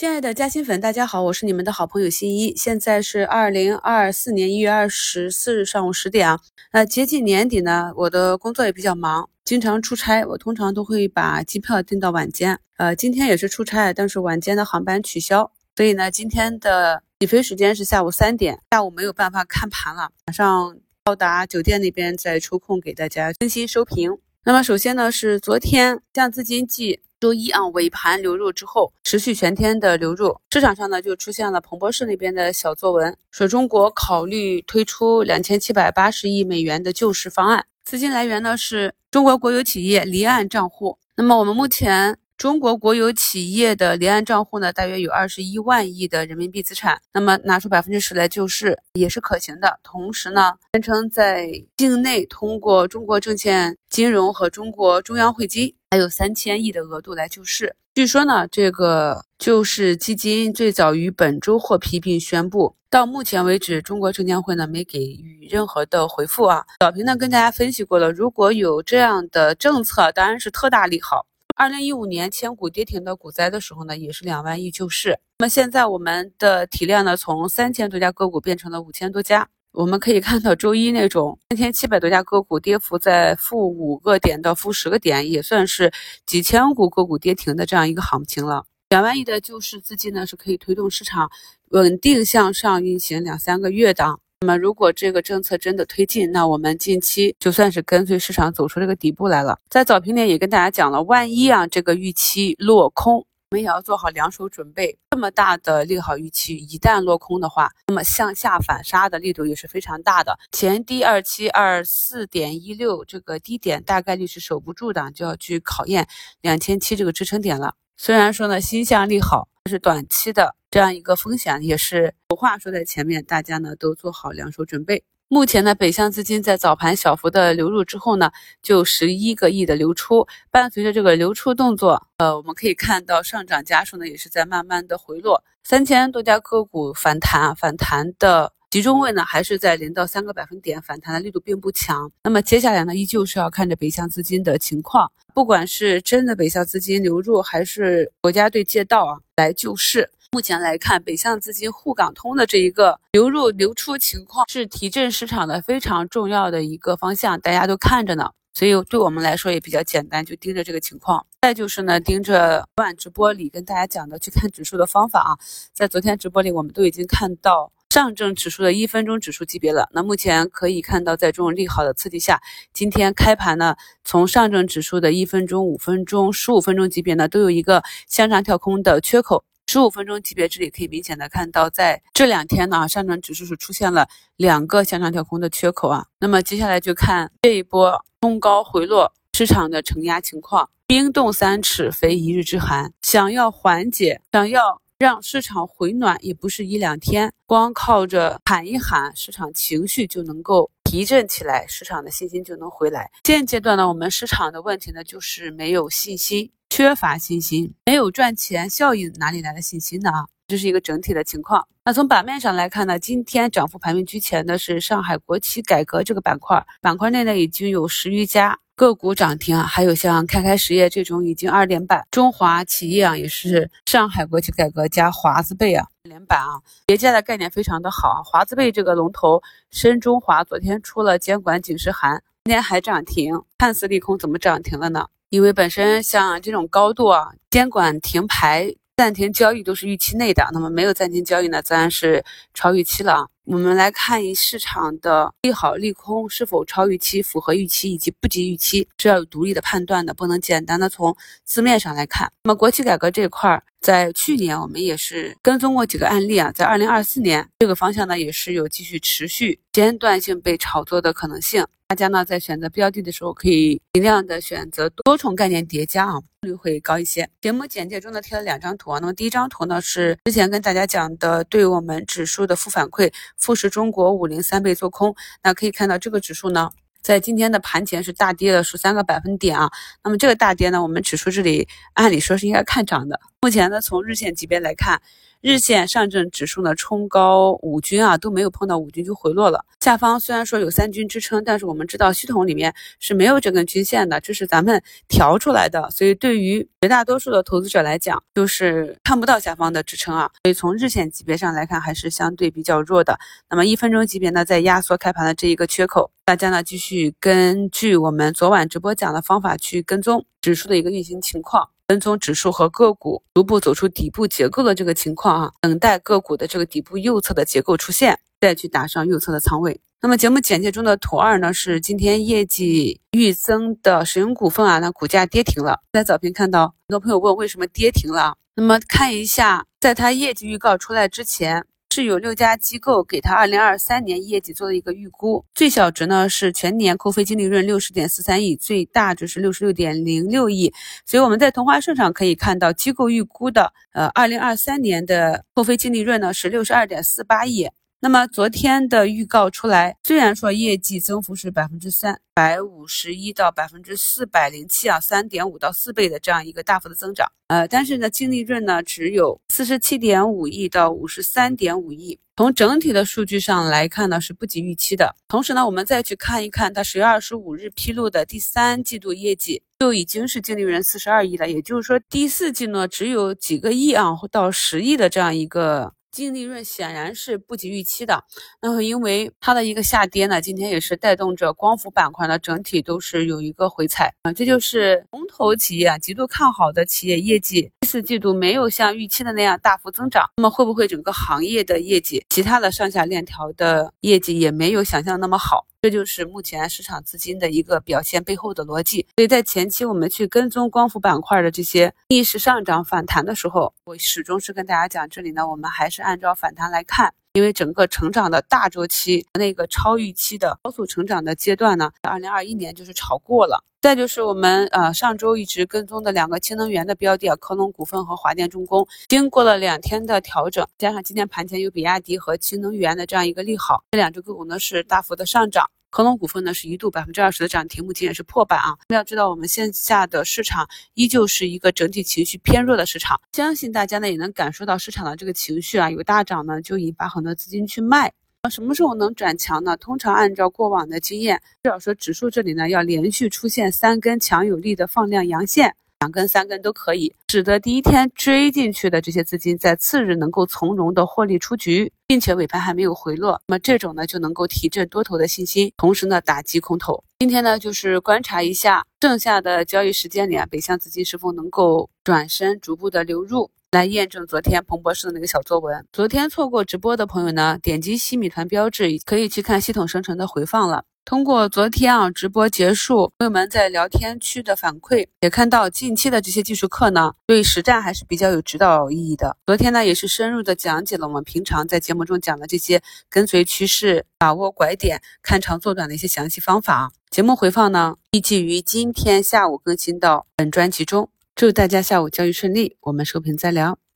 亲爱的嘉兴粉，大家好，我是你们的好朋友新一。现在是二零二四年一月二十四日上午十点啊。那接近年底呢，我的工作也比较忙，经常出差，我通常都会把机票订到晚间。呃，今天也是出差，但是晚间的航班取消，所以呢，今天的起飞时间是下午三点，下午没有办法看盘了，马上到达酒店那边再抽空给大家更新收评。那么首先呢，是昨天降资金继周一啊尾盘流入之后，持续全天的流入，市场上呢就出现了彭博士那边的小作文，说中国考虑推出两千七百八十亿美元的救市方案，资金来源呢是中国国有企业离岸账户。那么我们目前。中国国有企业的离岸账户呢，大约有二十一万亿的人民币资产。那么拿出百分之十来救市也是可行的。同时呢，宣称在境内通过中国证券金融和中国中央汇金，还有三千亿的额度来救市。据说呢，这个救市基金最早于本周获批并宣布。到目前为止，中国证监会呢没给予任何的回复啊。早评呢跟大家分析过了，如果有这样的政策，当然是特大利好。二零一五年千股跌停的股灾的时候呢，也是两万亿救市。那么现在我们的体量呢，从三千多家个股变成了五千多家。我们可以看到，周一那种三千七百多家个股跌幅在负五个点到负十个点，也算是几千股个股跌停的这样一个行情了。两万亿的救市资金呢，是可以推动市场稳定向上运行两三个月的。那么，如果这个政策真的推进，那我们近期就算是跟随市场走出这个底部来了。在早评点也跟大家讲了，万一啊这个预期落空，我们也要做好两手准备。这么大的利好预期一旦落空的话，那么向下反杀的力度也是非常大的。前低二七二四点一六这个低点大概率是守不住的，就要去考验两千七这个支撑点了。虽然说呢，心向利好，是短期的。这样一个风险也是有话说在前面，大家呢都做好两手准备。目前呢，北向资金在早盘小幅的流入之后呢，就十一个亿的流出。伴随着这个流出动作，呃，我们可以看到上涨家数呢也是在慢慢的回落。三千多家个股反弹啊，反弹的集中位呢还是在零到三个百分点，反弹的力度并不强。那么接下来呢，依旧是要看着北向资金的情况，不管是真的北向资金流入，还是国家队借道啊来救市。目前来看，北向资金沪港通的这一个流入流出情况是提振市场的非常重要的一个方向，大家都看着呢。所以对我们来说也比较简单，就盯着这个情况。再就是呢，盯着昨晚直播里跟大家讲的去看指数的方法啊，在昨天直播里我们都已经看到上证指数的一分钟指数级别了。那目前可以看到，在这种利好的刺激下，今天开盘呢，从上证指数的一分钟、五分钟、十五分钟级别呢，都有一个向上跳空的缺口。十五分钟级别这里可以明显的看到，在这两天呢，上证指数是出现了两个向上跳空的缺口啊。那么接下来就看这一波冲高回落市场的承压情况。冰冻三尺非一日之寒，想要缓解，想要让市场回暖，也不是一两天，光靠着喊一喊，市场情绪就能够提振起来，市场的信心就能回来。现阶段呢，我们市场的问题呢，就是没有信心。缺乏信心，没有赚钱效应，哪里来的信心呢？啊，这是一个整体的情况。那从板面上来看呢，今天涨幅排名居前的是上海国企改革这个板块，板块内呢已经有十余家个股涨停，还有像开开实业这种已经二连板，中华企业啊也是上海国企改革加华字辈啊连板啊，叠加的概念非常的好啊。华字辈这个龙头深中华昨天出了监管警示函，今天还涨停，看似利空，怎么涨停了呢？因为本身像这种高度啊，监管停牌、暂停交易都是预期内的，那么没有暂停交易呢，自然是超预期了啊。我们来看一市场的利好利空是否超预期、符合预期以及不及预期，是要有独立的判断的，不能简单的从字面上来看。那么国企改革这一块，在去年我们也是跟踪过几个案例啊，在二零二四年这个方向呢，也是有继续持续间断性被炒作的可能性。大家呢在选择标的的时候，可以尽量的选择多重概念叠加啊，概率会高一些。节目简介中呢贴了两张图啊，那么第一张图呢是之前跟大家讲的对我们指数的负反馈，富时中国五零三倍做空。那可以看到这个指数呢，在今天的盘前是大跌了十三个百分点啊。那么这个大跌呢，我们指数这里按理说是应该看涨的，目前呢，从日线级别来看。日线上证指数呢冲高五均啊都没有碰到五均就回落了。下方虽然说有三均支撑，但是我们知道系统里面是没有这根均线的，这是咱们调出来的。所以对于绝大多数的投资者来讲，就是看不到下方的支撑啊。所以从日线级别上来看，还是相对比较弱的。那么一分钟级别呢，在压缩开盘的这一个缺口，大家呢继续根据我们昨晚直播讲的方法去跟踪指数的一个运行情况。跟踪指数和个股逐步走出底部结构的这个情况啊，等待个股的这个底部右侧的结构出现，再去打上右侧的仓位。那么节目简介中的图二呢，是今天业绩预增的石油股份啊，那股价跌停了。在早评看到很多朋友问为什么跌停了，那么看一下，在它业绩预告出来之前。是有六家机构给他二零二三年业绩做了一个预估，最小值呢是全年扣非净利润六十点四三亿，最大值是六十六点零六亿。所以我们在同花顺上可以看到，机构预估的呃二零二三年的扣非净利润呢是六十二点四八亿。那么昨天的预告出来，虽然说业绩增幅是百分之三百五十一到百分之四百零七啊，三点五到四倍的这样一个大幅的增长，呃，但是呢，净利润呢只有四十七点五亿到五十三点五亿，从整体的数据上来看呢是不及预期的。同时呢，我们再去看一看它十月二十五日披露的第三季度业绩，就已经是净利润四十二亿了，也就是说第四季呢只有几个亿啊到十亿的这样一个。净利润显然是不及预期的，那么因为它的一个下跌呢，今天也是带动着光伏板块呢整体都是有一个回踩啊，这就是龙头企业啊极度看好的企业业绩第四季度没有像预期的那样大幅增长，那么会不会整个行业的业绩，其他的上下链条的业绩也没有想象那么好？这就是目前市场资金的一个表现背后的逻辑。所以在前期我们去跟踪光伏板块的这些逆势上涨反弹的时候，我始终是跟大家讲，这里呢我们还是按照反弹来看，因为整个成长的大周期，那个超预期的高速成长的阶段呢，二零二一年就是炒过了。再就是我们呃上周一直跟踪的两个氢能源的标的啊，科龙股份和华电重工，经过了两天的调整，加上今天盘前有比亚迪和氢能源的这样一个利好，这两只个股呢是大幅的上涨。科龙股份呢是一度百分之二十的涨停，目前也是破板啊。要知道我们线下的市场依旧是一个整体情绪偏弱的市场，相信大家呢也能感受到市场的这个情绪啊，有大涨呢就引发很多资金去卖。那什么时候能转强呢？通常按照过往的经验，至少说指数这里呢要连续出现三根强有力的放量阳线，两根、三根都可以，使得第一天追进去的这些资金在次日能够从容的获利出局，并且尾盘还没有回落，那么这种呢就能够提振多头的信心，同时呢打击空头。今天呢就是观察一下剩下的交易时间里啊，北向资金是否能够转身逐步的流入。来验证昨天彭博士的那个小作文。昨天错过直播的朋友呢，点击西米团标志，可以去看系统生成的回放了。通过昨天啊直播结束，朋友们在聊天区的反馈，也看到近期的这些技术课呢，对实战还是比较有指导意义的。昨天呢，也是深入的讲解了我们平常在节目中讲的这些跟随趋势、把握拐点、看长做短的一些详细方法。节目回放呢，预计于今天下午更新到本专辑中。祝大家下午交易顺利，我们收评再聊。